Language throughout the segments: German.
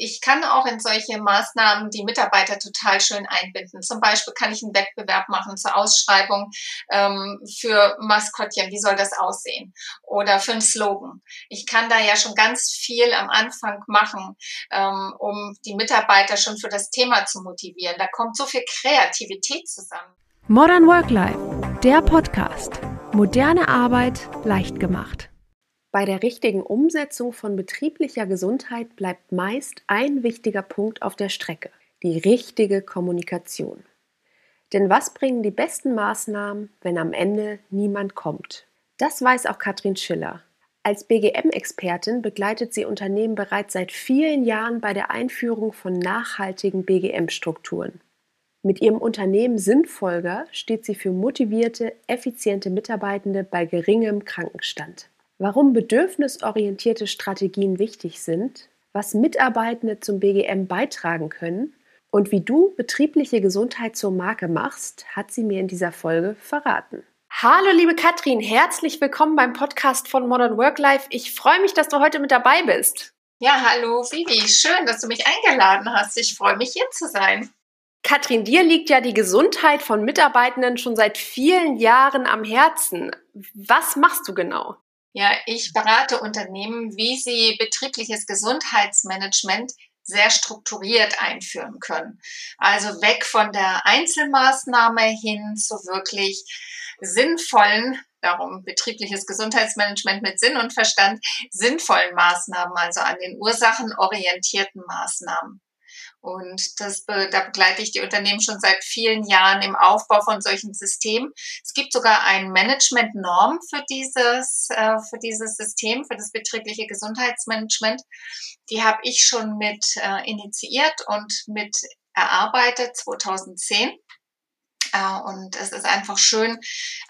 Ich kann auch in solche Maßnahmen die Mitarbeiter total schön einbinden. Zum Beispiel kann ich einen Wettbewerb machen zur Ausschreibung ähm, für Maskottchen. Wie soll das aussehen? Oder für einen Slogan. Ich kann da ja schon ganz viel am Anfang machen, ähm, um die Mitarbeiter schon für das Thema zu motivieren. Da kommt so viel Kreativität zusammen. Modern Work Life, der Podcast. Moderne Arbeit leicht gemacht. Bei der richtigen Umsetzung von betrieblicher Gesundheit bleibt meist ein wichtiger Punkt auf der Strecke, die richtige Kommunikation. Denn was bringen die besten Maßnahmen, wenn am Ende niemand kommt? Das weiß auch Katrin Schiller. Als BGM-Expertin begleitet sie Unternehmen bereits seit vielen Jahren bei der Einführung von nachhaltigen BGM-Strukturen. Mit ihrem Unternehmen Sinnfolger steht sie für motivierte, effiziente Mitarbeitende bei geringem Krankenstand warum bedürfnisorientierte Strategien wichtig sind, was Mitarbeitende zum BGM beitragen können und wie du betriebliche Gesundheit zur Marke machst, hat sie mir in dieser Folge verraten. Hallo liebe Katrin, herzlich willkommen beim Podcast von Modern Work Life. Ich freue mich, dass du heute mit dabei bist. Ja, hallo Vivi, schön, dass du mich eingeladen hast. Ich freue mich hier zu sein. Katrin, dir liegt ja die Gesundheit von Mitarbeitenden schon seit vielen Jahren am Herzen. Was machst du genau? Ja, ich berate Unternehmen, wie sie betriebliches Gesundheitsmanagement sehr strukturiert einführen können. Also weg von der Einzelmaßnahme hin zu wirklich sinnvollen, darum betriebliches Gesundheitsmanagement mit Sinn und Verstand, sinnvollen Maßnahmen, also an den ursachenorientierten Maßnahmen. Und das, da begleite ich die Unternehmen schon seit vielen Jahren im Aufbau von solchen Systemen. Es gibt sogar ein Management-Norm für dieses, äh, für dieses System, für das betriebliche Gesundheitsmanagement. Die habe ich schon mit äh, initiiert und mit erarbeitet 2010. Uh, und es ist einfach schön,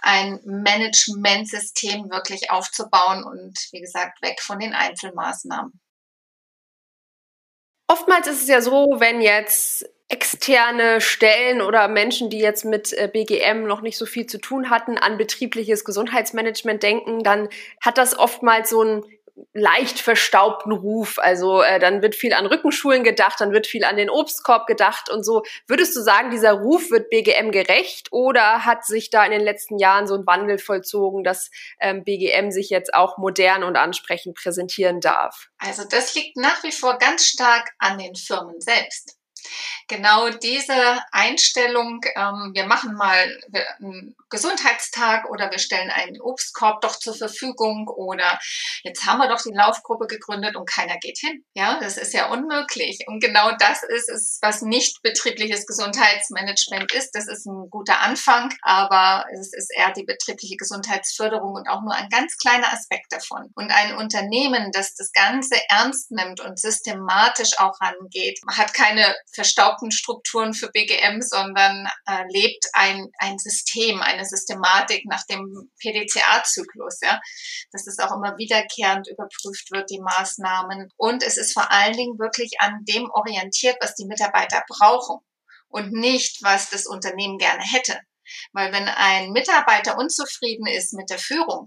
ein Management-System wirklich aufzubauen und wie gesagt, weg von den Einzelmaßnahmen. Oftmals ist es ja so, wenn jetzt externe Stellen oder Menschen, die jetzt mit äh, BGM noch nicht so viel zu tun hatten, an betriebliches Gesundheitsmanagement denken, dann hat das oftmals so ein leicht verstaubten Ruf. Also äh, dann wird viel an Rückenschulen gedacht, dann wird viel an den Obstkorb gedacht und so. Würdest du sagen, dieser Ruf wird BGM gerecht oder hat sich da in den letzten Jahren so ein Wandel vollzogen, dass ähm, BGM sich jetzt auch modern und ansprechend präsentieren darf? Also das liegt nach wie vor ganz stark an den Firmen selbst genau diese Einstellung, ähm, wir machen mal einen Gesundheitstag oder wir stellen einen Obstkorb doch zur Verfügung oder jetzt haben wir doch die Laufgruppe gegründet und keiner geht hin. Ja, das ist ja unmöglich. Und genau das ist es, was nicht betriebliches Gesundheitsmanagement ist. Das ist ein guter Anfang, aber es ist eher die betriebliche Gesundheitsförderung und auch nur ein ganz kleiner Aspekt davon. Und ein Unternehmen, das das Ganze ernst nimmt und systematisch auch rangeht, hat keine verstaubten Strukturen für BGM, sondern äh, lebt ein, ein System, eine Systematik nach dem PDCA-Zyklus, ja. Dass es auch immer wiederkehrend überprüft wird, die Maßnahmen. Und es ist vor allen Dingen wirklich an dem orientiert, was die Mitarbeiter brauchen und nicht, was das Unternehmen gerne hätte. Weil wenn ein Mitarbeiter unzufrieden ist mit der Führung,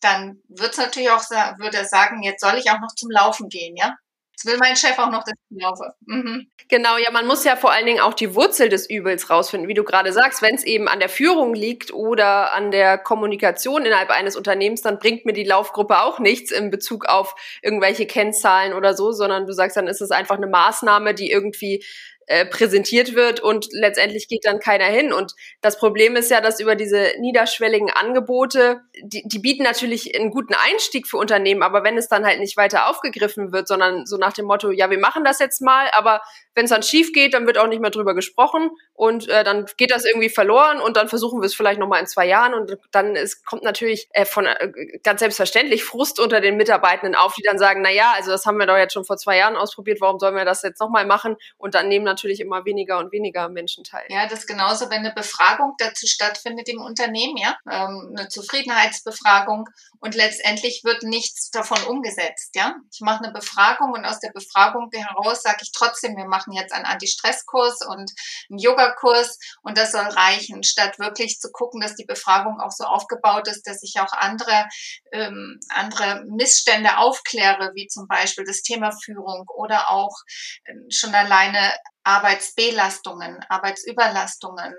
dann wird es natürlich auch, würde er sagen, jetzt soll ich auch noch zum Laufen gehen, ja. Jetzt will mein Chef auch noch, dass ich laufe. Mhm. Genau, ja, man muss ja vor allen Dingen auch die Wurzel des Übels rausfinden, wie du gerade sagst. Wenn es eben an der Führung liegt oder an der Kommunikation innerhalb eines Unternehmens, dann bringt mir die Laufgruppe auch nichts in Bezug auf irgendwelche Kennzahlen oder so, sondern du sagst, dann ist es einfach eine Maßnahme, die irgendwie äh, präsentiert wird und letztendlich geht dann keiner hin. Und das Problem ist ja, dass über diese niederschwelligen Angebote, die, die bieten natürlich einen guten Einstieg für Unternehmen, aber wenn es dann halt nicht weiter aufgegriffen wird, sondern so nach dem Motto, ja, wir machen das jetzt mal, aber wenn es dann schief geht, dann wird auch nicht mehr drüber gesprochen und äh, dann geht das irgendwie verloren und dann versuchen wir es vielleicht nochmal in zwei Jahren und dann ist, kommt natürlich äh, von äh, ganz selbstverständlich Frust unter den Mitarbeitenden auf, die dann sagen, na ja, also das haben wir doch jetzt schon vor zwei Jahren ausprobiert, warum sollen wir das jetzt nochmal machen? Und dann nehmen natürlich natürlich immer weniger und weniger Menschen teil. Ja, das genauso, wenn eine Befragung dazu stattfindet im Unternehmen, ja, ähm, eine Zufriedenheitsbefragung und letztendlich wird nichts davon umgesetzt, ja. Ich mache eine Befragung und aus der Befragung heraus sage ich trotzdem, wir machen jetzt einen Anti-Stress-Kurs und einen Yoga-Kurs und das soll reichen, statt wirklich zu gucken, dass die Befragung auch so aufgebaut ist, dass ich auch andere, ähm, andere Missstände aufkläre, wie zum Beispiel das Thema Führung oder auch äh, schon alleine Arbeitsbelastungen, Arbeitsüberlastungen,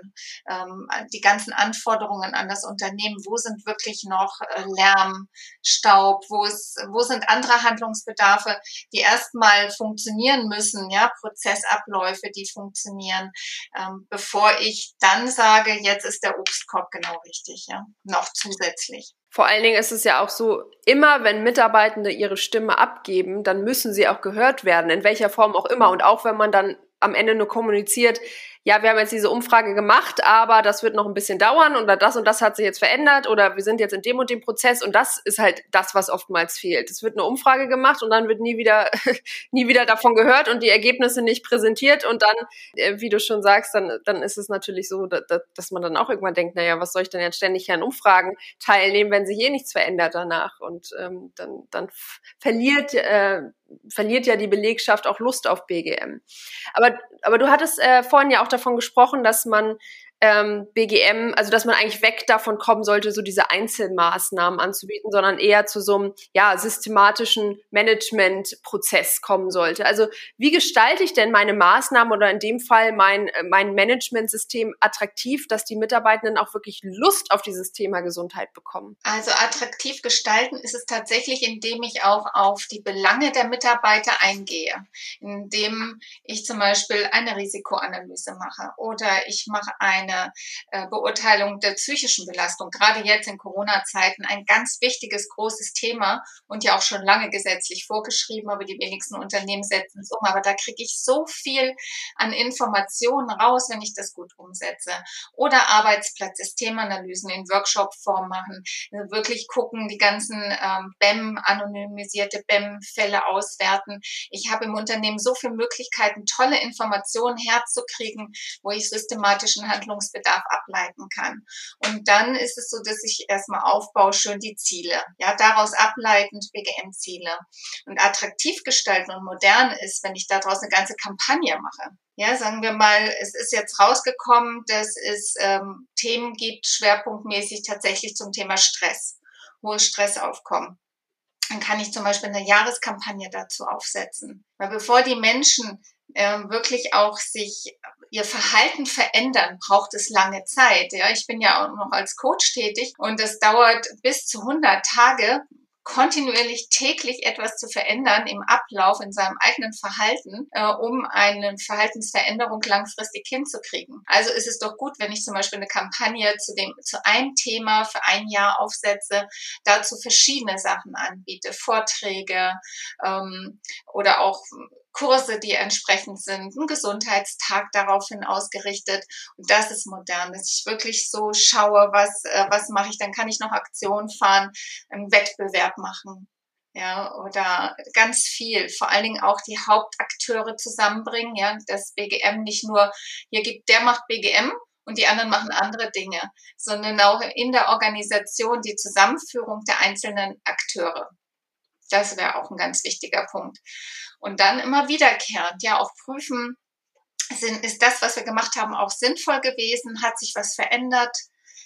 ähm, die ganzen Anforderungen an das Unternehmen, wo sind wirklich noch äh, Lärm, Staub, wo, ist, wo sind andere Handlungsbedarfe, die erstmal funktionieren müssen, ja, Prozessabläufe, die funktionieren, ähm, bevor ich dann sage, jetzt ist der Obstkorb genau richtig, ja, noch zusätzlich. Vor allen Dingen ist es ja auch so, immer wenn Mitarbeitende ihre Stimme abgeben, dann müssen sie auch gehört werden, in welcher Form auch immer. Und auch wenn man dann am Ende nur kommuniziert, ja, wir haben jetzt diese Umfrage gemacht, aber das wird noch ein bisschen dauern oder das und das hat sich jetzt verändert oder wir sind jetzt in dem und dem Prozess und das ist halt das, was oftmals fehlt. Es wird eine Umfrage gemacht und dann wird nie wieder, nie wieder davon gehört und die Ergebnisse nicht präsentiert und dann, äh, wie du schon sagst, dann, dann ist es natürlich so, dass, dass man dann auch irgendwann denkt, naja, was soll ich denn jetzt ständig an Umfragen teilnehmen, wenn sich eh nichts verändert danach und ähm, dann, dann verliert, äh, verliert ja die Belegschaft auch Lust auf BGM. Aber, aber du hattest äh, vorhin ja auch davon gesprochen, dass man ähm, BGM, also dass man eigentlich weg davon kommen sollte, so diese Einzelmaßnahmen anzubieten, sondern eher zu so einem ja, systematischen Managementprozess kommen sollte. Also wie gestalte ich denn meine Maßnahmen oder in dem Fall mein, äh, mein Managementsystem attraktiv, dass die Mitarbeitenden auch wirklich Lust auf dieses Thema Gesundheit bekommen? Also attraktiv gestalten ist es tatsächlich, indem ich auch auf die Belange der Mitarbeiter eingehe, indem ich zum Beispiel eine Risikoanalyse mache oder ich mache eine eine äh, Beurteilung der psychischen Belastung, gerade jetzt in Corona-Zeiten ein ganz wichtiges, großes Thema und ja auch schon lange gesetzlich vorgeschrieben, aber die wenigsten Unternehmen setzen es um. Aber da kriege ich so viel an Informationen raus, wenn ich das gut umsetze. Oder Arbeitsplatzsystemanalysen in Workshop-Form machen, also wirklich gucken, die ganzen ähm, BEM, anonymisierte BEM-Fälle auswerten. Ich habe im Unternehmen so viele Möglichkeiten, tolle Informationen herzukriegen, wo ich systematischen Handlungs Handlungsbedarf ableiten kann. Und dann ist es so, dass ich erstmal aufbaue, schön die Ziele. Ja, daraus ableitend BGM-Ziele. Und attraktiv gestalten und modern ist, wenn ich daraus eine ganze Kampagne mache. Ja, sagen wir mal, es ist jetzt rausgekommen, dass es ähm, Themen gibt, schwerpunktmäßig tatsächlich zum Thema Stress, hohe Stressaufkommen dann kann ich zum Beispiel eine Jahreskampagne dazu aufsetzen. Weil bevor die Menschen äh, wirklich auch sich ihr Verhalten verändern, braucht es lange Zeit. Ja, ich bin ja auch noch als Coach tätig und das dauert bis zu 100 Tage, kontinuierlich täglich etwas zu verändern im Ablauf, in seinem eigenen Verhalten, äh, um eine Verhaltensveränderung langfristig hinzukriegen. Also ist es doch gut, wenn ich zum Beispiel eine Kampagne zu dem, zu einem Thema für ein Jahr aufsetze, dazu verschiedene Sachen anbiete, Vorträge ähm, oder auch Kurse, die entsprechend sind, ein Gesundheitstag daraufhin ausgerichtet. Und das ist modern, dass ich wirklich so schaue, was, äh, was mache ich, dann kann ich noch Aktionen fahren, einen Wettbewerb machen. Ja, oder ganz viel, vor allen Dingen auch die Hauptakteure zusammenbringen, ja, das BGM nicht nur, hier gibt, der macht BGM und die anderen machen andere Dinge, sondern auch in der Organisation die Zusammenführung der einzelnen Akteure. Das wäre auch ein ganz wichtiger Punkt. Und dann immer wiederkehrend, ja, auch prüfen, sind, ist das, was wir gemacht haben, auch sinnvoll gewesen? Hat sich was verändert?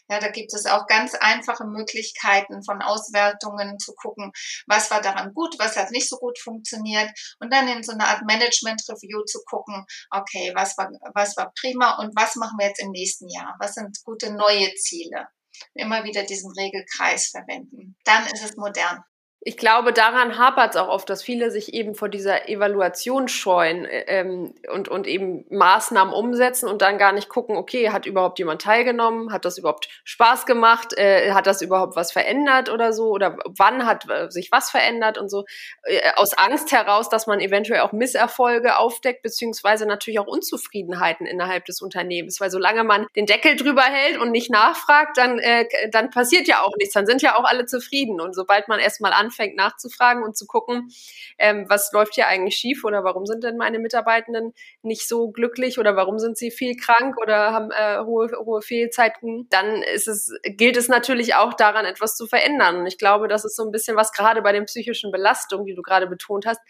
Ja, da gibt es auch ganz einfache Möglichkeiten von Auswertungen zu gucken, was war daran gut, was hat nicht so gut funktioniert und dann in so eine Art Management Review zu gucken, okay, was war, was war prima und was machen wir jetzt im nächsten Jahr? Was sind gute neue Ziele? Immer wieder diesen Regelkreis verwenden. Dann ist es modern ich glaube, daran hapert es auch oft, dass viele sich eben vor dieser Evaluation scheuen äh, ähm, und, und eben Maßnahmen umsetzen und dann gar nicht gucken, okay, hat überhaupt jemand teilgenommen? Hat das überhaupt Spaß gemacht? Äh, hat das überhaupt was verändert oder so? Oder wann hat äh, sich was verändert und so? Äh, aus Angst heraus, dass man eventuell auch Misserfolge aufdeckt, beziehungsweise natürlich auch Unzufriedenheiten innerhalb des Unternehmens. Weil solange man den Deckel drüber hält und nicht nachfragt, dann, äh, dann passiert ja auch nichts. Dann sind ja auch alle zufrieden. Und sobald man erstmal anfängt, anfängt nachzufragen und zu gucken, ähm, was läuft hier eigentlich schief oder warum sind denn meine Mitarbeitenden nicht so glücklich oder warum sind sie viel krank oder haben äh, hohe, hohe Fehlzeiten, dann ist es, gilt es natürlich auch daran, etwas zu verändern. Und ich glaube, das ist so ein bisschen was gerade bei den psychischen Belastungen, die du gerade betont hast.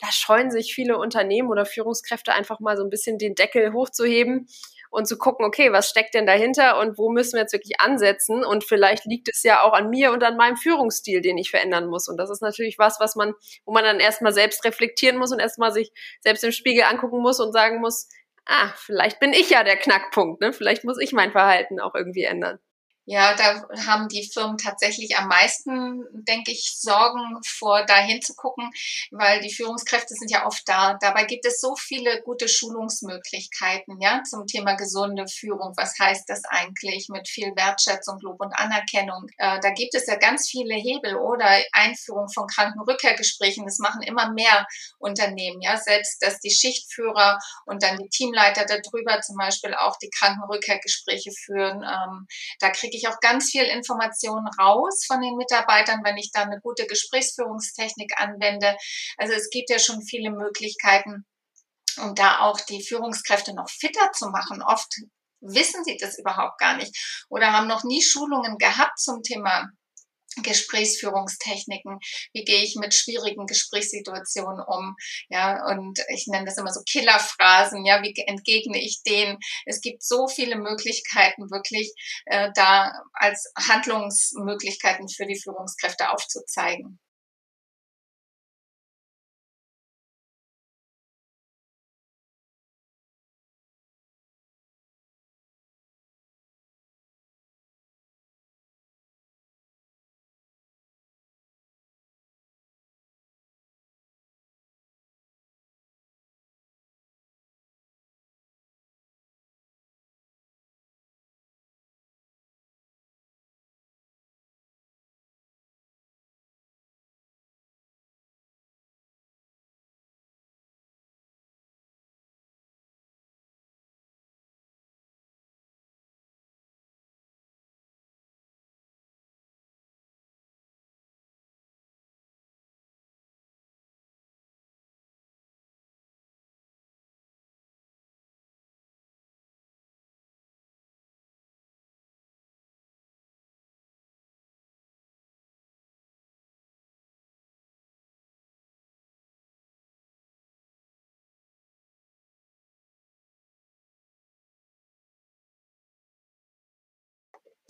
Da scheuen sich viele Unternehmen oder Führungskräfte einfach mal so ein bisschen den Deckel hochzuheben und zu gucken, okay, was steckt denn dahinter und wo müssen wir jetzt wirklich ansetzen? Und vielleicht liegt es ja auch an mir und an meinem Führungsstil, den ich verändern muss. Und das ist natürlich was, was man, wo man dann erstmal selbst reflektieren muss und erstmal sich selbst im Spiegel angucken muss und sagen muss, ah, vielleicht bin ich ja der Knackpunkt, ne? Vielleicht muss ich mein Verhalten auch irgendwie ändern. Ja, da haben die Firmen tatsächlich am meisten, denke ich, Sorgen vor, da hinzugucken, weil die Führungskräfte sind ja oft da. Dabei gibt es so viele gute Schulungsmöglichkeiten, ja, zum Thema gesunde Führung. Was heißt das eigentlich mit viel Wertschätzung, Lob und Anerkennung? Äh, da gibt es ja ganz viele Hebel oder Einführung von Krankenrückkehrgesprächen. Das machen immer mehr Unternehmen, ja, selbst, dass die Schichtführer und dann die Teamleiter darüber zum Beispiel auch die Krankenrückkehrgespräche führen. Ähm, da kriege kriege ich auch ganz viel Informationen raus von den Mitarbeitern, wenn ich da eine gute Gesprächsführungstechnik anwende. Also es gibt ja schon viele Möglichkeiten, um da auch die Führungskräfte noch fitter zu machen. Oft wissen sie das überhaupt gar nicht oder haben noch nie Schulungen gehabt zum Thema Gesprächsführungstechniken, wie gehe ich mit schwierigen Gesprächssituationen um, ja, und ich nenne das immer so Killerphrasen, ja, wie entgegne ich denen? Es gibt so viele Möglichkeiten wirklich äh, da als Handlungsmöglichkeiten für die Führungskräfte aufzuzeigen.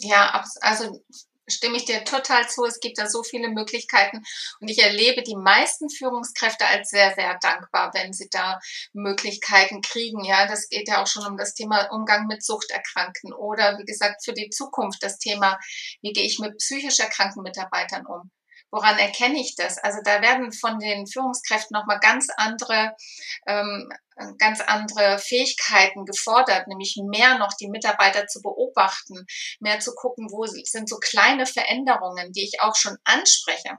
Ja, also stimme ich dir total zu. Es gibt da so viele Möglichkeiten und ich erlebe die meisten Führungskräfte als sehr, sehr dankbar, wenn sie da Möglichkeiten kriegen. Ja, das geht ja auch schon um das Thema Umgang mit Suchterkrankten oder wie gesagt für die Zukunft das Thema, wie gehe ich mit psychisch erkrankten Mitarbeitern um. Woran erkenne ich das? Also da werden von den Führungskräften nochmal ganz andere, ähm, ganz andere Fähigkeiten gefordert, nämlich mehr noch die Mitarbeiter zu beobachten, mehr zu gucken, wo sind so kleine Veränderungen, die ich auch schon anspreche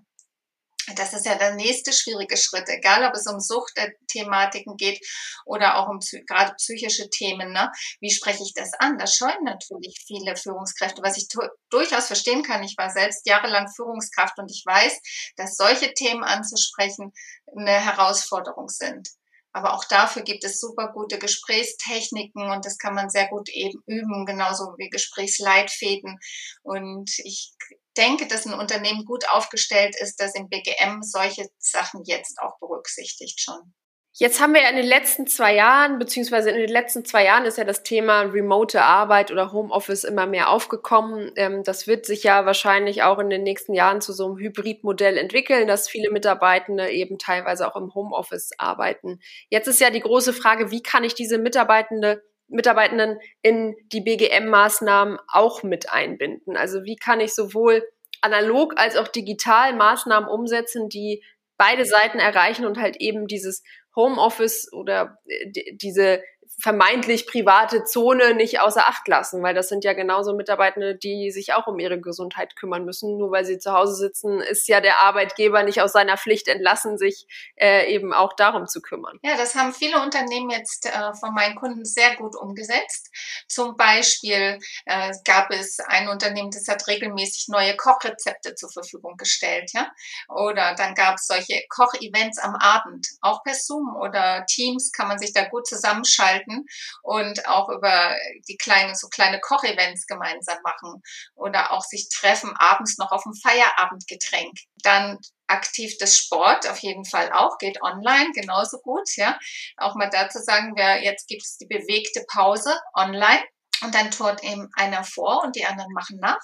das ist ja der nächste schwierige Schritt, egal ob es um Suchtthematiken geht oder auch um gerade psychische Themen. Ne? Wie spreche ich das an? Das scheuen natürlich viele Führungskräfte, was ich durchaus verstehen kann. Ich war selbst jahrelang Führungskraft und ich weiß, dass solche Themen anzusprechen eine Herausforderung sind. Aber auch dafür gibt es super gute Gesprächstechniken und das kann man sehr gut eben üben, genauso wie Gesprächsleitfäden. Und ich denke, dass ein Unternehmen gut aufgestellt ist, das im BGM solche Sachen jetzt auch berücksichtigt schon. Jetzt haben wir ja in den letzten zwei Jahren, beziehungsweise in den letzten zwei Jahren ist ja das Thema remote Arbeit oder Homeoffice immer mehr aufgekommen. Ähm, das wird sich ja wahrscheinlich auch in den nächsten Jahren zu so einem Hybridmodell entwickeln, dass viele Mitarbeitende eben teilweise auch im Homeoffice arbeiten. Jetzt ist ja die große Frage, wie kann ich diese Mitarbeitende Mitarbeitenden in die BGM-Maßnahmen auch mit einbinden? Also wie kann ich sowohl analog als auch digital Maßnahmen umsetzen, die beide Seiten erreichen und halt eben dieses Homeoffice oder äh, diese vermeintlich private Zone nicht außer Acht lassen, weil das sind ja genauso Mitarbeitende, die sich auch um ihre Gesundheit kümmern müssen. Nur weil sie zu Hause sitzen, ist ja der Arbeitgeber nicht aus seiner Pflicht entlassen, sich äh, eben auch darum zu kümmern. Ja, das haben viele Unternehmen jetzt äh, von meinen Kunden sehr gut umgesetzt. Zum Beispiel äh, gab es ein Unternehmen, das hat regelmäßig neue Kochrezepte zur Verfügung gestellt, ja. Oder dann gab es solche Kochevents am Abend, auch per Zoom oder Teams kann man sich da gut zusammenschalten halten und auch über die kleinen, so kleine Kochevents gemeinsam machen oder auch sich treffen abends noch auf dem Feierabendgetränk. Dann aktiv das Sport auf jeden Fall auch, geht online genauso gut, ja. Auch mal dazu sagen wir, jetzt gibt es die bewegte Pause online. Und dann tut eben einer vor und die anderen machen nach.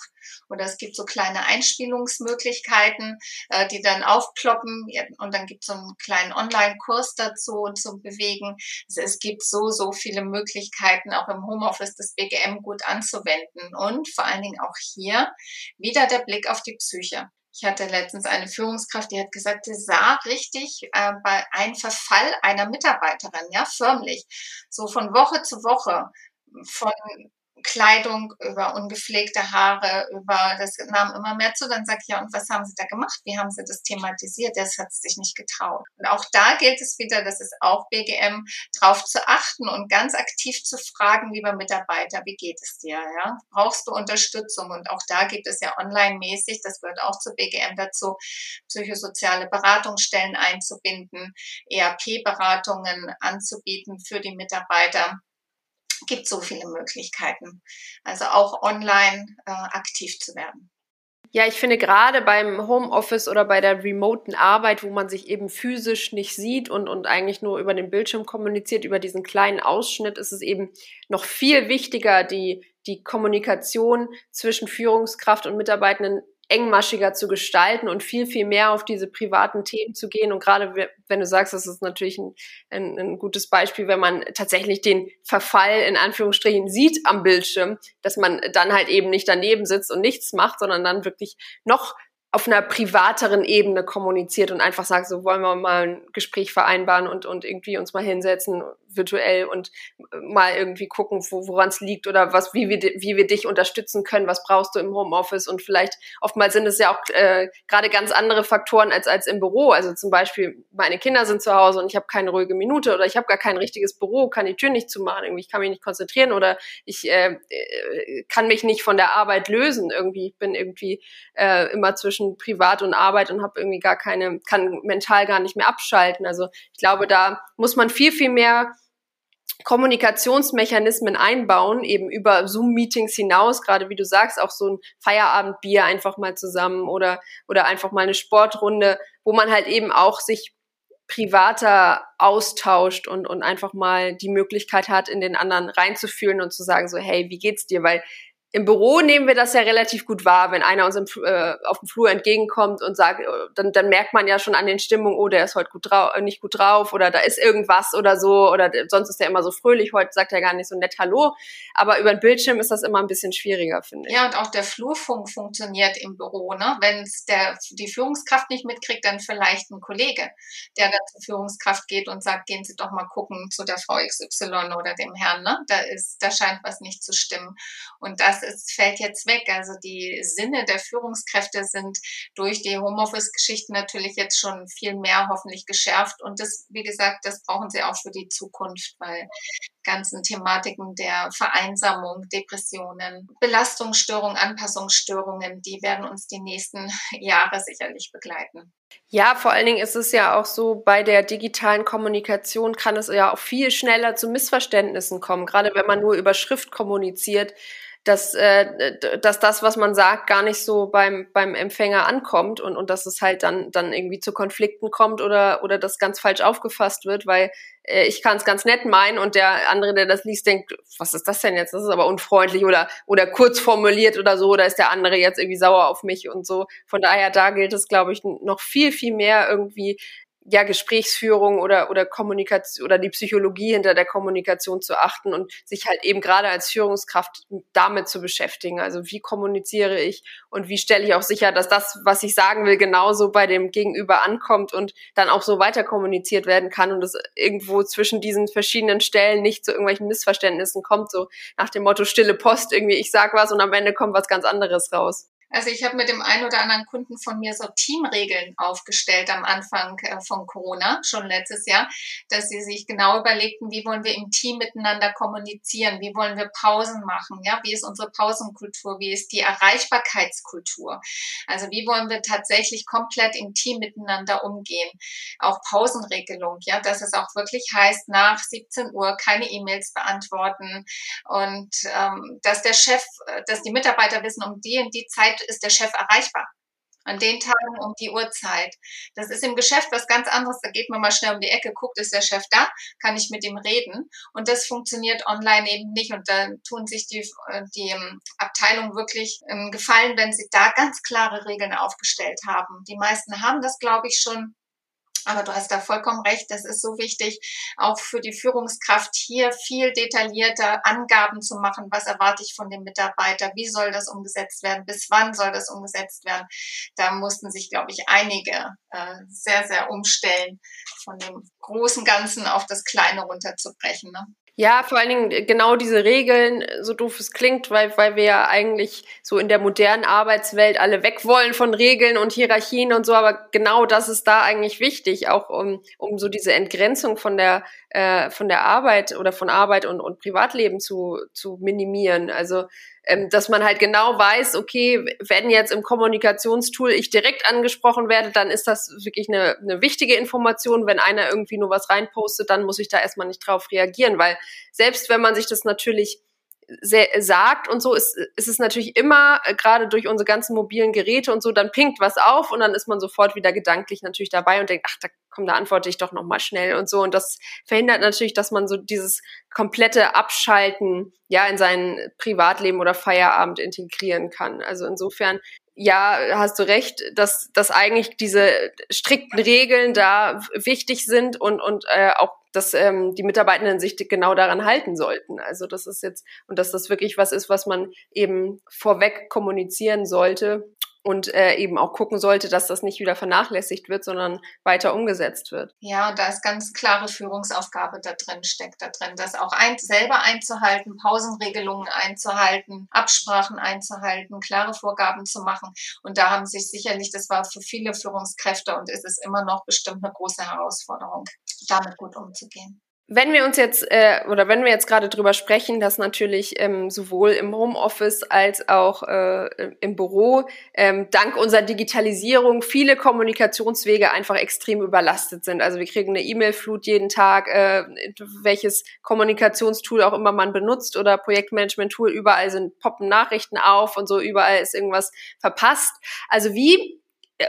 Oder es gibt so kleine Einspielungsmöglichkeiten, äh, die dann aufploppen. Und dann gibt es so einen kleinen Online-Kurs dazu und zum Bewegen. Es gibt so, so viele Möglichkeiten, auch im Homeoffice das BGM gut anzuwenden. Und vor allen Dingen auch hier wieder der Blick auf die Psyche. Ich hatte letztens eine Führungskraft, die hat gesagt, sie sah richtig äh, bei einem Verfall einer Mitarbeiterin, ja, förmlich, so von Woche zu Woche von Kleidung, über ungepflegte Haare, über das nahm immer mehr zu. Dann sag ich, ja, und was haben Sie da gemacht? Wie haben Sie das thematisiert? Das hat sich nicht getraut. Und auch da gilt es wieder, das ist auch BGM, drauf zu achten und ganz aktiv zu fragen, lieber Mitarbeiter, wie geht es dir? Ja? Brauchst du Unterstützung? Und auch da gibt es ja online-mäßig, das gehört auch zu BGM dazu, psychosoziale Beratungsstellen einzubinden, ERP-Beratungen anzubieten für die Mitarbeiter gibt so viele Möglichkeiten. Also auch online äh, aktiv zu werden. Ja, ich finde gerade beim Homeoffice oder bei der remoten Arbeit, wo man sich eben physisch nicht sieht und, und eigentlich nur über den Bildschirm kommuniziert, über diesen kleinen Ausschnitt, ist es eben noch viel wichtiger, die, die Kommunikation zwischen Führungskraft und Mitarbeitenden engmaschiger zu gestalten und viel, viel mehr auf diese privaten Themen zu gehen. Und gerade wenn du sagst, das ist natürlich ein, ein, ein, gutes Beispiel, wenn man tatsächlich den Verfall in Anführungsstrichen sieht am Bildschirm, dass man dann halt eben nicht daneben sitzt und nichts macht, sondern dann wirklich noch auf einer privateren Ebene kommuniziert und einfach sagt, so wollen wir mal ein Gespräch vereinbaren und, und irgendwie uns mal hinsetzen virtuell und mal irgendwie gucken, wo, woran es liegt oder was, wie wir, wie wir dich unterstützen können, was brauchst du im Homeoffice und vielleicht oftmals sind es ja auch äh, gerade ganz andere Faktoren als, als im Büro. Also zum Beispiel, meine Kinder sind zu Hause und ich habe keine ruhige Minute oder ich habe gar kein richtiges Büro, kann die Tür nicht zumachen, irgendwie, ich kann mich nicht konzentrieren oder ich äh, äh kann mich nicht von der Arbeit lösen. Irgendwie, ich bin irgendwie äh, immer zwischen Privat und Arbeit und habe irgendwie gar keine, kann mental gar nicht mehr abschalten. Also ich glaube, da muss man viel, viel mehr Kommunikationsmechanismen einbauen, eben über Zoom-Meetings hinaus, gerade wie du sagst, auch so ein Feierabendbier einfach mal zusammen oder, oder einfach mal eine Sportrunde, wo man halt eben auch sich privater austauscht und, und einfach mal die Möglichkeit hat, in den anderen reinzufühlen und zu sagen so, hey, wie geht's dir? Weil im Büro nehmen wir das ja relativ gut wahr, wenn einer uns im, äh, auf dem Flur entgegenkommt und sagt, äh, dann, dann merkt man ja schon an den Stimmungen, oh, der ist heute gut äh, nicht gut drauf oder da ist irgendwas oder so oder sonst ist er immer so fröhlich, heute sagt er gar nicht so nett Hallo. Aber über den Bildschirm ist das immer ein bisschen schwieriger, finde ich. Ja, und auch der Flurfunk funktioniert im Büro. Ne? Wenn es der die Führungskraft nicht mitkriegt, dann vielleicht ein Kollege, der dann zur Führungskraft geht und sagt, gehen Sie doch mal gucken zu der Frau XY oder dem Herrn. Ne? Da ist, da scheint was nicht zu stimmen. Und das es fällt jetzt weg. Also die Sinne der Führungskräfte sind durch die Homeoffice-Geschichten natürlich jetzt schon viel mehr hoffentlich geschärft. Und das, wie gesagt, das brauchen sie auch für die Zukunft, weil ganzen Thematiken der Vereinsamung, Depressionen, Belastungsstörungen, Anpassungsstörungen, die werden uns die nächsten Jahre sicherlich begleiten. Ja, vor allen Dingen ist es ja auch so, bei der digitalen Kommunikation kann es ja auch viel schneller zu Missverständnissen kommen, gerade wenn man nur über Schrift kommuniziert dass, äh, dass das, was man sagt, gar nicht so beim, beim Empfänger ankommt und, und dass es halt dann, dann irgendwie zu Konflikten kommt oder, oder das ganz falsch aufgefasst wird, weil äh, ich kann es ganz nett meinen und der andere, der das liest, denkt, was ist das denn jetzt? Das ist aber unfreundlich oder, oder kurz formuliert oder so, oder ist der andere jetzt irgendwie sauer auf mich und so. Von daher, da gilt es, glaube ich, noch viel, viel mehr irgendwie ja, Gesprächsführung oder, oder Kommunikation oder die Psychologie hinter der Kommunikation zu achten und sich halt eben gerade als Führungskraft damit zu beschäftigen. Also wie kommuniziere ich und wie stelle ich auch sicher, dass das, was ich sagen will, genauso bei dem Gegenüber ankommt und dann auch so weiter kommuniziert werden kann und es irgendwo zwischen diesen verschiedenen Stellen nicht zu irgendwelchen Missverständnissen kommt, so nach dem Motto stille Post, irgendwie ich sag was und am Ende kommt was ganz anderes raus. Also ich habe mit dem einen oder anderen Kunden von mir so Teamregeln aufgestellt am Anfang äh, von Corona, schon letztes Jahr, dass sie sich genau überlegten, wie wollen wir im Team miteinander kommunizieren, wie wollen wir Pausen machen, ja, wie ist unsere Pausenkultur, wie ist die Erreichbarkeitskultur. Also wie wollen wir tatsächlich komplett im Team miteinander umgehen. Auch Pausenregelung, ja, dass es auch wirklich heißt, nach 17 Uhr keine E-Mails beantworten und ähm, dass der Chef, äh, dass die Mitarbeiter wissen, um die und die Zeit ist der Chef erreichbar. An den Tagen um die Uhrzeit. Das ist im Geschäft was ganz anderes. Da geht man mal schnell um die Ecke, guckt, ist der Chef da, kann ich mit ihm reden. Und das funktioniert online eben nicht. Und da tun sich die, äh, die ähm, Abteilungen wirklich Gefallen, wenn sie da ganz klare Regeln aufgestellt haben. Die meisten haben das, glaube ich, schon. Aber du hast da vollkommen recht, das ist so wichtig, auch für die Führungskraft hier viel detaillierter Angaben zu machen, was erwarte ich von dem Mitarbeiter, wie soll das umgesetzt werden, bis wann soll das umgesetzt werden. Da mussten sich, glaube ich, einige äh, sehr, sehr umstellen, von dem großen Ganzen auf das Kleine runterzubrechen. Ne? Ja, vor allen Dingen äh, genau diese Regeln, äh, so doof es klingt, weil, weil wir ja eigentlich so in der modernen Arbeitswelt alle weg wollen von Regeln und Hierarchien und so, aber genau das ist da eigentlich wichtig, auch um, um so diese Entgrenzung von der, äh, von der Arbeit oder von Arbeit und, und Privatleben zu, zu minimieren. Also ähm, dass man halt genau weiß, okay, wenn jetzt im Kommunikationstool ich direkt angesprochen werde, dann ist das wirklich eine, eine wichtige Information. Wenn einer irgendwie nur was reinpostet, dann muss ich da erstmal nicht drauf reagieren, weil selbst wenn man sich das natürlich sagt und so ist, ist es natürlich immer, äh, gerade durch unsere ganzen mobilen Geräte und so, dann pinkt was auf und dann ist man sofort wieder gedanklich natürlich dabei und denkt, ach, da komm, da antworte ich doch nochmal schnell und so. Und das verhindert natürlich, dass man so dieses komplette Abschalten ja in sein Privatleben oder Feierabend integrieren kann. Also insofern ja, hast du recht, dass, dass eigentlich diese strikten Regeln da wichtig sind und, und äh, auch dass ähm, die Mitarbeitenden sich genau daran halten sollten. Also das ist jetzt und dass das wirklich was ist, was man eben vorweg kommunizieren sollte und äh, eben auch gucken sollte, dass das nicht wieder vernachlässigt wird, sondern weiter umgesetzt wird. Ja, und da ist ganz klare Führungsaufgabe da drin, steckt da drin, das auch ein, selber einzuhalten, Pausenregelungen einzuhalten, Absprachen einzuhalten, klare Vorgaben zu machen. Und da haben sich sicherlich, das war für viele Führungskräfte und ist es immer noch bestimmt eine große Herausforderung, damit gut umzugehen. Wenn wir uns jetzt äh, oder wenn wir jetzt gerade drüber sprechen, dass natürlich ähm, sowohl im Homeoffice als auch äh, im Büro ähm, dank unserer Digitalisierung viele Kommunikationswege einfach extrem überlastet sind. Also wir kriegen eine E-Mail-Flut jeden Tag, äh, welches Kommunikationstool auch immer man benutzt oder Projektmanagement-Tool, überall sind poppen Nachrichten auf und so, überall ist irgendwas verpasst. Also wie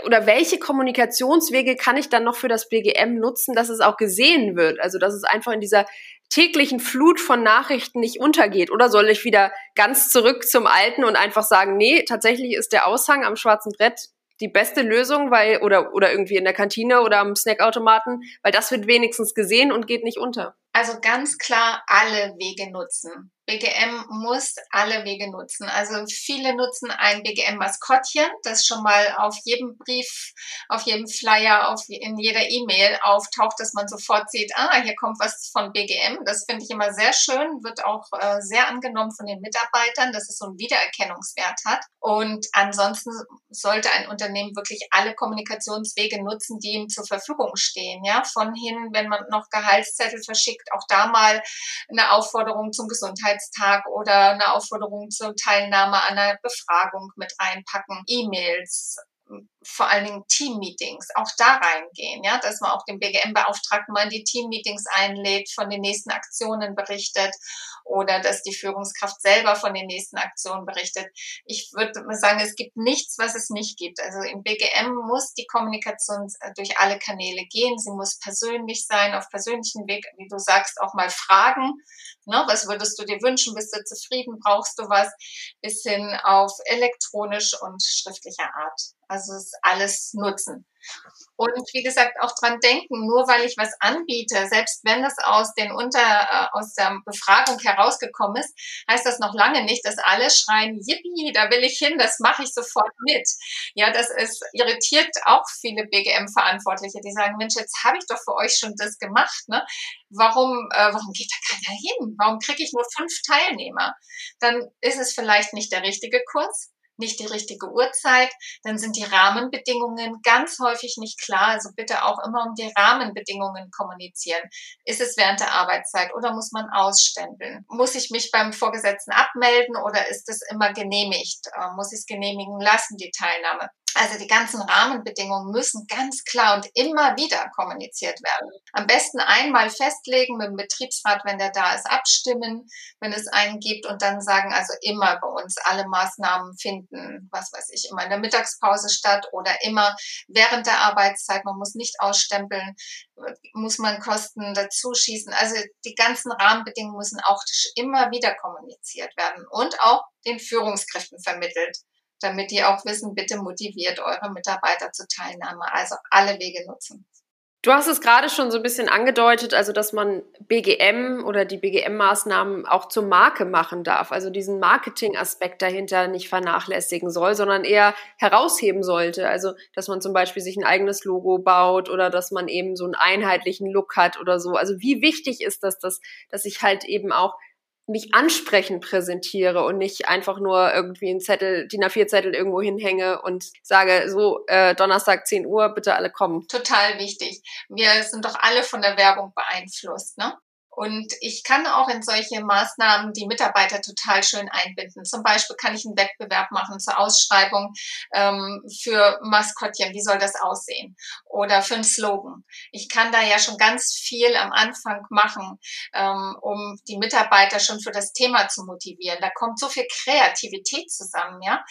oder welche Kommunikationswege kann ich dann noch für das BGM nutzen, dass es auch gesehen wird? Also, dass es einfach in dieser täglichen Flut von Nachrichten nicht untergeht? Oder soll ich wieder ganz zurück zum Alten und einfach sagen, nee, tatsächlich ist der Aushang am schwarzen Brett die beste Lösung, weil, oder, oder irgendwie in der Kantine oder am Snackautomaten, weil das wird wenigstens gesehen und geht nicht unter. Also ganz klar alle Wege nutzen. BGM muss alle Wege nutzen. Also viele nutzen ein BGM-Maskottchen, das schon mal auf jedem Brief, auf jedem Flyer, auf, in jeder E-Mail auftaucht, dass man sofort sieht, ah, hier kommt was von BGM. Das finde ich immer sehr schön, wird auch äh, sehr angenommen von den Mitarbeitern, dass es so einen Wiedererkennungswert hat. Und ansonsten sollte ein Unternehmen wirklich alle Kommunikationswege nutzen, die ihm zur Verfügung stehen. Ja, von hin, wenn man noch Gehaltszettel verschickt, auch da mal eine Aufforderung zum Gesundheits Arbeitstag oder eine Aufforderung zur Teilnahme an einer Befragung mit reinpacken, E-Mails, vor allen Dingen Team-Meetings auch da reingehen, ja, dass man auch den BGM-Beauftragten mal in die Team-Meetings einlädt, von den nächsten Aktionen berichtet oder dass die Führungskraft selber von den nächsten Aktionen berichtet. Ich würde sagen, es gibt nichts, was es nicht gibt. Also im BGM muss die Kommunikation äh, durch alle Kanäle gehen. Sie muss persönlich sein, auf persönlichen Weg, wie du sagst, auch mal fragen. Ne, was würdest du dir wünschen? Bist du zufrieden? Brauchst du was? Bis hin auf elektronisch und schriftlicher Art. Also es alles nutzen. Und wie gesagt, auch dran denken, nur weil ich was anbiete, selbst wenn das aus, den Unter, äh, aus der Befragung herausgekommen ist, heißt das noch lange nicht, dass alle schreien, yippie, da will ich hin, das mache ich sofort mit. Ja, das ist, irritiert auch viele BGM-Verantwortliche, die sagen, Mensch, jetzt habe ich doch für euch schon das gemacht, ne? Warum, äh, warum geht da keiner hin? Warum kriege ich nur fünf Teilnehmer? Dann ist es vielleicht nicht der richtige Kurs nicht die richtige Uhrzeit, dann sind die Rahmenbedingungen ganz häufig nicht klar. Also bitte auch immer um die Rahmenbedingungen kommunizieren. Ist es während der Arbeitszeit oder muss man ausstempeln? Muss ich mich beim Vorgesetzten abmelden oder ist es immer genehmigt? Äh, muss ich es genehmigen lassen, die Teilnahme? Also die ganzen Rahmenbedingungen müssen ganz klar und immer wieder kommuniziert werden. Am besten einmal festlegen mit dem Betriebsrat, wenn der da ist, abstimmen, wenn es einen gibt und dann sagen, also immer bei uns alle Maßnahmen finden, was weiß ich, immer in der Mittagspause statt oder immer während der Arbeitszeit. Man muss nicht ausstempeln, muss man Kosten dazu schießen. Also die ganzen Rahmenbedingungen müssen auch immer wieder kommuniziert werden und auch den Führungskräften vermittelt damit die auch wissen, bitte motiviert eure Mitarbeiter zur Teilnahme. Also alle Wege nutzen. Du hast es gerade schon so ein bisschen angedeutet, also dass man BGM oder die BGM-Maßnahmen auch zur Marke machen darf, also diesen Marketing-Aspekt dahinter nicht vernachlässigen soll, sondern eher herausheben sollte. Also dass man zum Beispiel sich ein eigenes Logo baut oder dass man eben so einen einheitlichen Look hat oder so. Also wie wichtig ist das, dass, dass ich halt eben auch mich ansprechend präsentiere und nicht einfach nur irgendwie einen Zettel, DIN A4-Zettel irgendwo hinhänge und sage, so, äh, Donnerstag 10 Uhr, bitte alle kommen. Total wichtig. Wir sind doch alle von der Werbung beeinflusst, ne? Und ich kann auch in solche Maßnahmen die Mitarbeiter total schön einbinden. Zum Beispiel kann ich einen Wettbewerb machen zur Ausschreibung ähm, für Maskottchen. Wie soll das aussehen? Oder für einen Slogan. Ich kann da ja schon ganz viel am Anfang machen, ähm, um die Mitarbeiter schon für das Thema zu motivieren. Da kommt so viel Kreativität zusammen, ja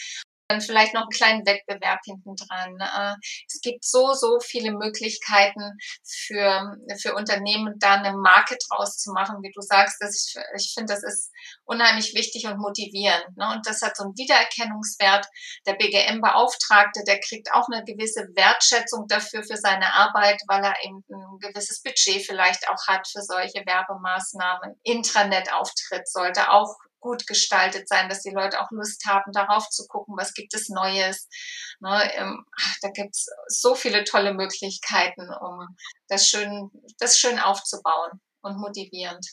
dann vielleicht noch einen kleinen Wettbewerb hinten dran. Äh, es gibt so, so viele Möglichkeiten für, für Unternehmen, da eine Marke draus zu machen, wie du sagst. Das ich, ich finde, das ist unheimlich wichtig und motivierend. Ne? Und das hat so einen Wiedererkennungswert. Der BGM-Beauftragte, der kriegt auch eine gewisse Wertschätzung dafür, für seine Arbeit, weil er eben ein gewisses Budget vielleicht auch hat für solche Werbemaßnahmen. Intranet-Auftritt sollte auch gut gestaltet sein, dass die Leute auch Lust haben, darauf zu gucken, was gibt es Neues. Ne, ähm, da gibt es so viele tolle Möglichkeiten, um das schön, das schön aufzubauen und motivierend.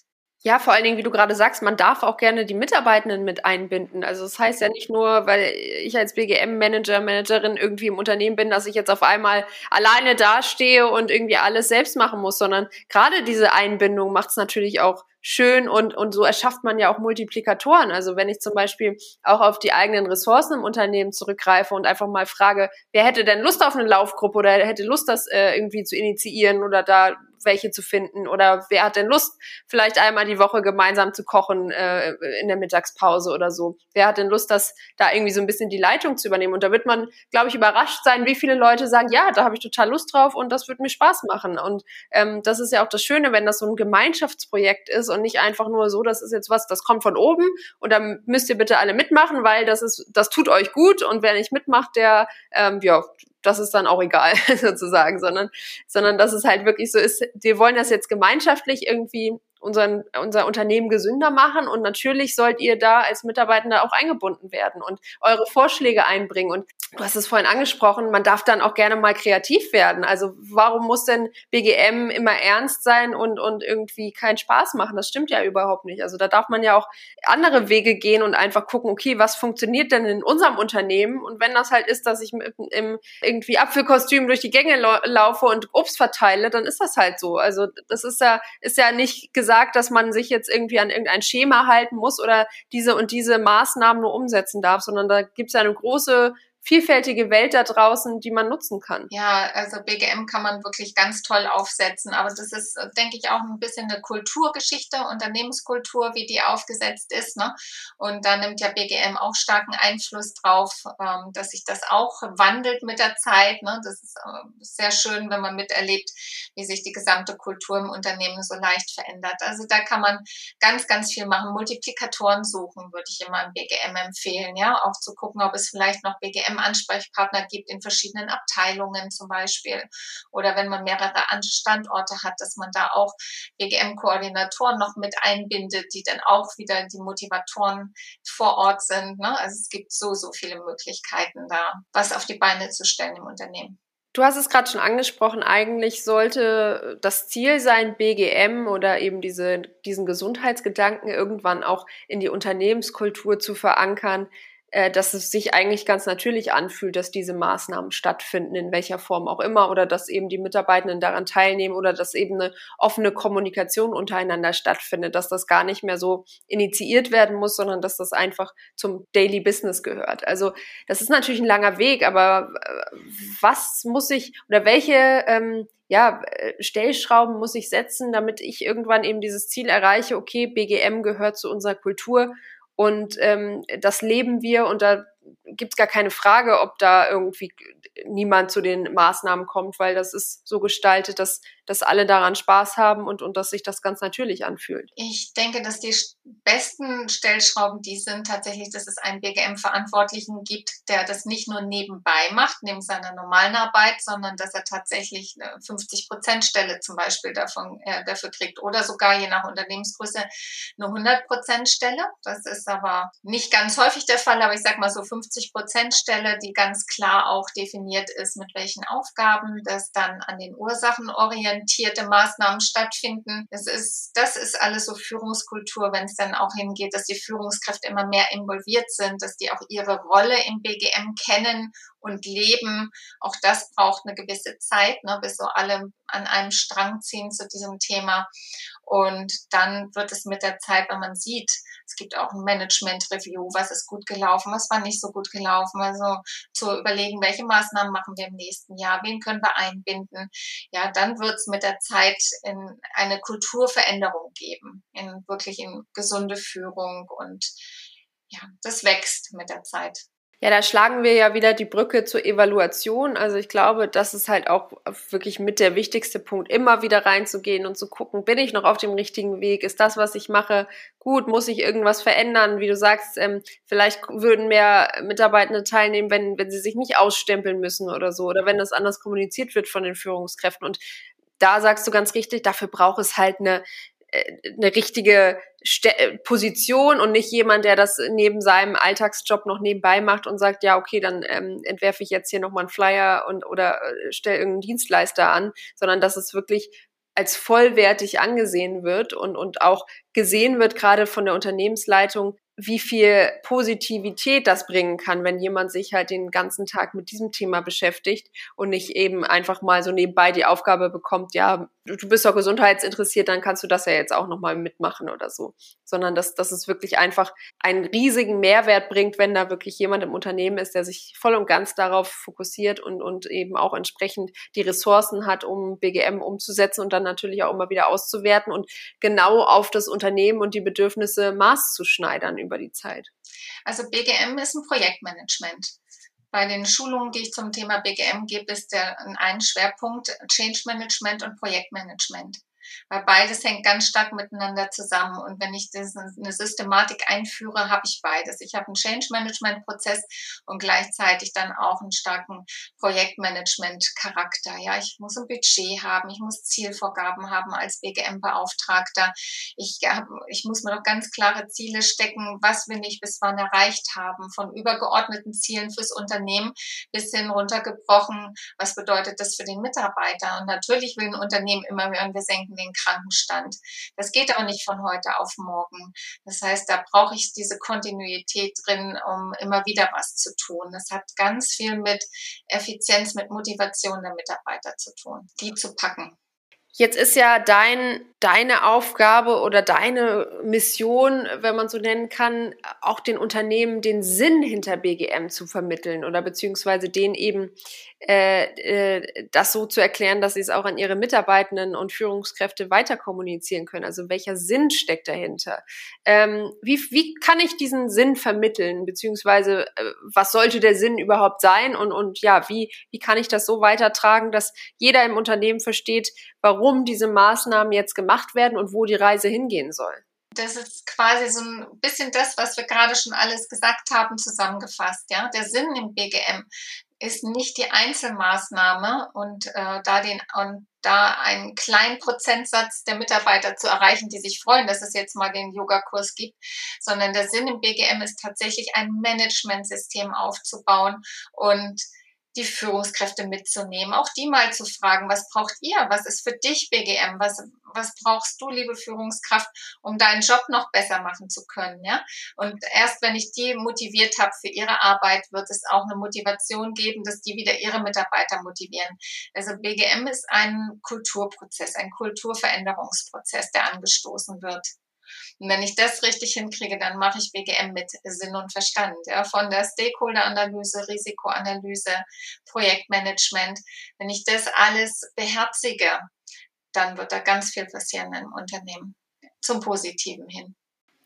Ja, vor allen Dingen, wie du gerade sagst, man darf auch gerne die Mitarbeitenden mit einbinden. Also das heißt ja nicht nur, weil ich als BGM-Manager, Managerin irgendwie im Unternehmen bin, dass ich jetzt auf einmal alleine dastehe und irgendwie alles selbst machen muss, sondern gerade diese Einbindung macht es natürlich auch schön und, und so erschafft man ja auch Multiplikatoren. Also wenn ich zum Beispiel auch auf die eigenen Ressourcen im Unternehmen zurückgreife und einfach mal frage, wer hätte denn Lust auf eine Laufgruppe oder hätte Lust, das äh, irgendwie zu initiieren oder da welche zu finden oder wer hat denn Lust, vielleicht einmal die Woche gemeinsam zu kochen äh, in der Mittagspause oder so. Wer hat denn Lust, das da irgendwie so ein bisschen die Leitung zu übernehmen? Und da wird man, glaube ich, überrascht sein, wie viele Leute sagen, ja, da habe ich total Lust drauf und das wird mir Spaß machen. Und ähm, das ist ja auch das Schöne, wenn das so ein Gemeinschaftsprojekt ist und nicht einfach nur so, das ist jetzt was, das kommt von oben und dann müsst ihr bitte alle mitmachen, weil das ist, das tut euch gut und wer nicht mitmacht, der, ähm, ja, das ist dann auch egal sozusagen, sondern, sondern dass es halt wirklich so ist, wir wollen das jetzt gemeinschaftlich irgendwie unseren, unser Unternehmen gesünder machen und natürlich sollt ihr da als Mitarbeitender auch eingebunden werden und eure Vorschläge einbringen und du hast es vorhin angesprochen, man darf dann auch gerne mal kreativ werden. Also warum muss denn BGM immer ernst sein und, und irgendwie keinen Spaß machen? Das stimmt ja überhaupt nicht. Also da darf man ja auch andere Wege gehen und einfach gucken, okay, was funktioniert denn in unserem Unternehmen? Und wenn das halt ist, dass ich mit, im irgendwie Apfelkostüm durch die Gänge laufe und Obst verteile, dann ist das halt so. Also das ist ja, ist ja nicht gesagt, gesagt, dass man sich jetzt irgendwie an irgendein Schema halten muss oder diese und diese Maßnahmen nur umsetzen darf, sondern da gibt es eine große vielfältige Welt da draußen, die man nutzen kann. Ja, also BGM kann man wirklich ganz toll aufsetzen, aber das ist, denke ich, auch ein bisschen eine Kulturgeschichte, Unternehmenskultur, wie die aufgesetzt ist. Ne? Und da nimmt ja BGM auch starken Einfluss drauf, ähm, dass sich das auch wandelt mit der Zeit. Ne? Das ist äh, sehr schön, wenn man miterlebt, wie sich die gesamte Kultur im Unternehmen so leicht verändert. Also da kann man ganz, ganz viel machen. Multiplikatoren suchen, würde ich immer im BGM empfehlen, ja, auch zu gucken, ob es vielleicht noch BGM BGM-Ansprechpartner gibt in verschiedenen Abteilungen zum Beispiel. Oder wenn man mehrere Standorte hat, dass man da auch BGM-Koordinatoren noch mit einbindet, die dann auch wieder die Motivatoren vor Ort sind. Ne? Also es gibt so, so viele Möglichkeiten da, was auf die Beine zu stellen im Unternehmen. Du hast es gerade schon angesprochen, eigentlich sollte das Ziel sein, BGM oder eben diese, diesen Gesundheitsgedanken irgendwann auch in die Unternehmenskultur zu verankern dass es sich eigentlich ganz natürlich anfühlt, dass diese Maßnahmen stattfinden, in welcher Form auch immer, oder dass eben die Mitarbeitenden daran teilnehmen oder dass eben eine offene Kommunikation untereinander stattfindet, dass das gar nicht mehr so initiiert werden muss, sondern dass das einfach zum Daily Business gehört. Also das ist natürlich ein langer Weg, aber äh, was muss ich oder welche ähm, ja, äh, Stellschrauben muss ich setzen, damit ich irgendwann eben dieses Ziel erreiche, okay, BGM gehört zu unserer Kultur und ähm, das leben wir und da gibt es gar keine Frage, ob da irgendwie niemand zu den Maßnahmen kommt, weil das ist so gestaltet, dass, dass alle daran Spaß haben und, und dass sich das ganz natürlich anfühlt. Ich denke, dass die besten Stellschrauben die sind tatsächlich, dass es einen BGM-Verantwortlichen gibt, der das nicht nur nebenbei macht, neben seiner normalen Arbeit, sondern dass er tatsächlich eine 50-Prozent-Stelle zum Beispiel davon, äh, dafür kriegt oder sogar je nach Unternehmensgröße eine 100-Prozent-Stelle. Das ist aber nicht ganz häufig der Fall, aber ich sage mal so 50 Prozent Stelle, die ganz klar auch definiert ist, mit welchen Aufgaben, dass dann an den Ursachen orientierte Maßnahmen stattfinden. Das ist, das ist alles so Führungskultur, wenn es dann auch hingeht, dass die Führungskräfte immer mehr involviert sind, dass die auch ihre Rolle im BGM kennen und leben. Auch das braucht eine gewisse Zeit, ne, bis so alle an einem Strang ziehen zu diesem Thema. Und dann wird es mit der Zeit, wenn man sieht, es gibt auch ein Management-Review, was ist gut gelaufen, was war nicht so gut gelaufen. Also zu überlegen, welche Maßnahmen machen wir im nächsten Jahr, wen können wir einbinden. Ja, dann wird es mit der Zeit in eine Kulturveränderung geben, in wirklich in gesunde Führung und ja, das wächst mit der Zeit. Ja, da schlagen wir ja wieder die Brücke zur Evaluation. Also ich glaube, das ist halt auch wirklich mit der wichtigste Punkt, immer wieder reinzugehen und zu gucken, bin ich noch auf dem richtigen Weg? Ist das, was ich mache, gut? Muss ich irgendwas verändern? Wie du sagst, ähm, vielleicht würden mehr Mitarbeitende teilnehmen, wenn, wenn sie sich nicht ausstempeln müssen oder so, oder wenn das anders kommuniziert wird von den Führungskräften. Und da sagst du ganz richtig, dafür braucht es halt eine eine richtige St äh, Position und nicht jemand, der das neben seinem Alltagsjob noch nebenbei macht und sagt, ja, okay, dann ähm, entwerfe ich jetzt hier nochmal einen Flyer und oder äh, stelle irgendeinen Dienstleister an, sondern dass es wirklich als vollwertig angesehen wird und, und auch gesehen wird, gerade von der Unternehmensleitung, wie viel Positivität das bringen kann, wenn jemand sich halt den ganzen Tag mit diesem Thema beschäftigt und nicht eben einfach mal so nebenbei die Aufgabe bekommt, ja, du bist doch gesundheitsinteressiert, dann kannst du das ja jetzt auch nochmal mitmachen oder so. Sondern dass, dass es wirklich einfach einen riesigen Mehrwert bringt, wenn da wirklich jemand im Unternehmen ist, der sich voll und ganz darauf fokussiert und, und eben auch entsprechend die Ressourcen hat, um BGM umzusetzen und dann natürlich auch immer wieder auszuwerten und genau auf das Unternehmen und die Bedürfnisse maßzuschneidern über die Zeit? Also BGM ist ein Projektmanagement. Bei den Schulungen, die ich zum Thema BGM gebe, ist der ein Schwerpunkt Change Management und Projektmanagement weil beides hängt ganz stark miteinander zusammen. Und wenn ich das, eine Systematik einführe, habe ich beides. Ich habe einen Change-Management-Prozess und gleichzeitig dann auch einen starken Projektmanagement-Charakter. Ja, ich muss ein Budget haben, ich muss Zielvorgaben haben als BGM-Beauftragter. Ich, ich muss mir doch ganz klare Ziele stecken, was will ich bis wann erreicht haben, von übergeordneten Zielen fürs Unternehmen bis hin runtergebrochen, was bedeutet das für den Mitarbeiter. Und natürlich will ein Unternehmen immer hören, wir senken den Krankenstand. Das geht auch nicht von heute auf morgen. Das heißt, da brauche ich diese Kontinuität drin, um immer wieder was zu tun. Das hat ganz viel mit Effizienz, mit Motivation der Mitarbeiter zu tun, die zu packen. Jetzt ist ja dein, deine Aufgabe oder deine Mission, wenn man so nennen kann, auch den Unternehmen den Sinn hinter BGM zu vermitteln oder beziehungsweise den eben äh, äh, das so zu erklären, dass sie es auch an ihre Mitarbeitenden und Führungskräfte weiter kommunizieren können. Also welcher Sinn steckt dahinter? Ähm, wie, wie kann ich diesen Sinn vermitteln, beziehungsweise äh, was sollte der Sinn überhaupt sein? Und, und ja, wie, wie kann ich das so weitertragen, dass jeder im Unternehmen versteht, warum diese Maßnahmen jetzt gemacht werden und wo die Reise hingehen soll? das ist quasi so ein bisschen das, was wir gerade schon alles gesagt haben, zusammengefasst. Ja, der Sinn im BGM ist nicht die Einzelmaßnahme und äh, da den und da einen kleinen Prozentsatz der Mitarbeiter zu erreichen, die sich freuen, dass es jetzt mal den Yogakurs gibt, sondern der Sinn im BGM ist tatsächlich ein Managementsystem aufzubauen und die Führungskräfte mitzunehmen, auch die mal zu fragen, was braucht ihr? Was ist für dich BGM? Was, was brauchst du, liebe Führungskraft, um deinen Job noch besser machen zu können? Ja? Und erst wenn ich die motiviert habe für ihre Arbeit, wird es auch eine Motivation geben, dass die wieder ihre Mitarbeiter motivieren. Also BGM ist ein Kulturprozess, ein Kulturveränderungsprozess, der angestoßen wird. Und wenn ich das richtig hinkriege, dann mache ich BGM mit Sinn und Verstand. Ja, von der Stakeholder-Analyse, Risikoanalyse, Projektmanagement. Wenn ich das alles beherzige, dann wird da ganz viel passieren im Unternehmen zum Positiven hin.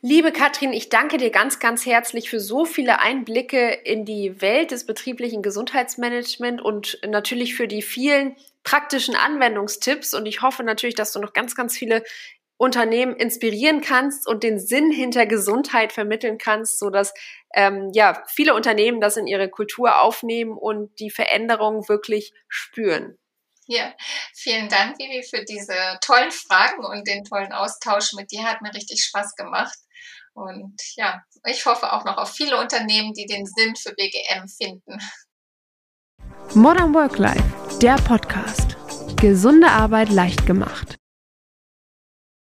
Liebe Katrin, ich danke dir ganz, ganz herzlich für so viele Einblicke in die Welt des betrieblichen Gesundheitsmanagements und natürlich für die vielen praktischen Anwendungstipps. Und ich hoffe natürlich, dass du noch ganz, ganz viele Unternehmen inspirieren kannst und den Sinn hinter Gesundheit vermitteln kannst, so dass ähm, ja viele Unternehmen das in ihre Kultur aufnehmen und die Veränderung wirklich spüren. Ja, vielen Dank, Vivi, für diese tollen Fragen und den tollen Austausch mit dir. Hat mir richtig Spaß gemacht. Und ja, ich hoffe auch noch auf viele Unternehmen, die den Sinn für BGM finden. Modern Work Life, der Podcast. Gesunde Arbeit leicht gemacht.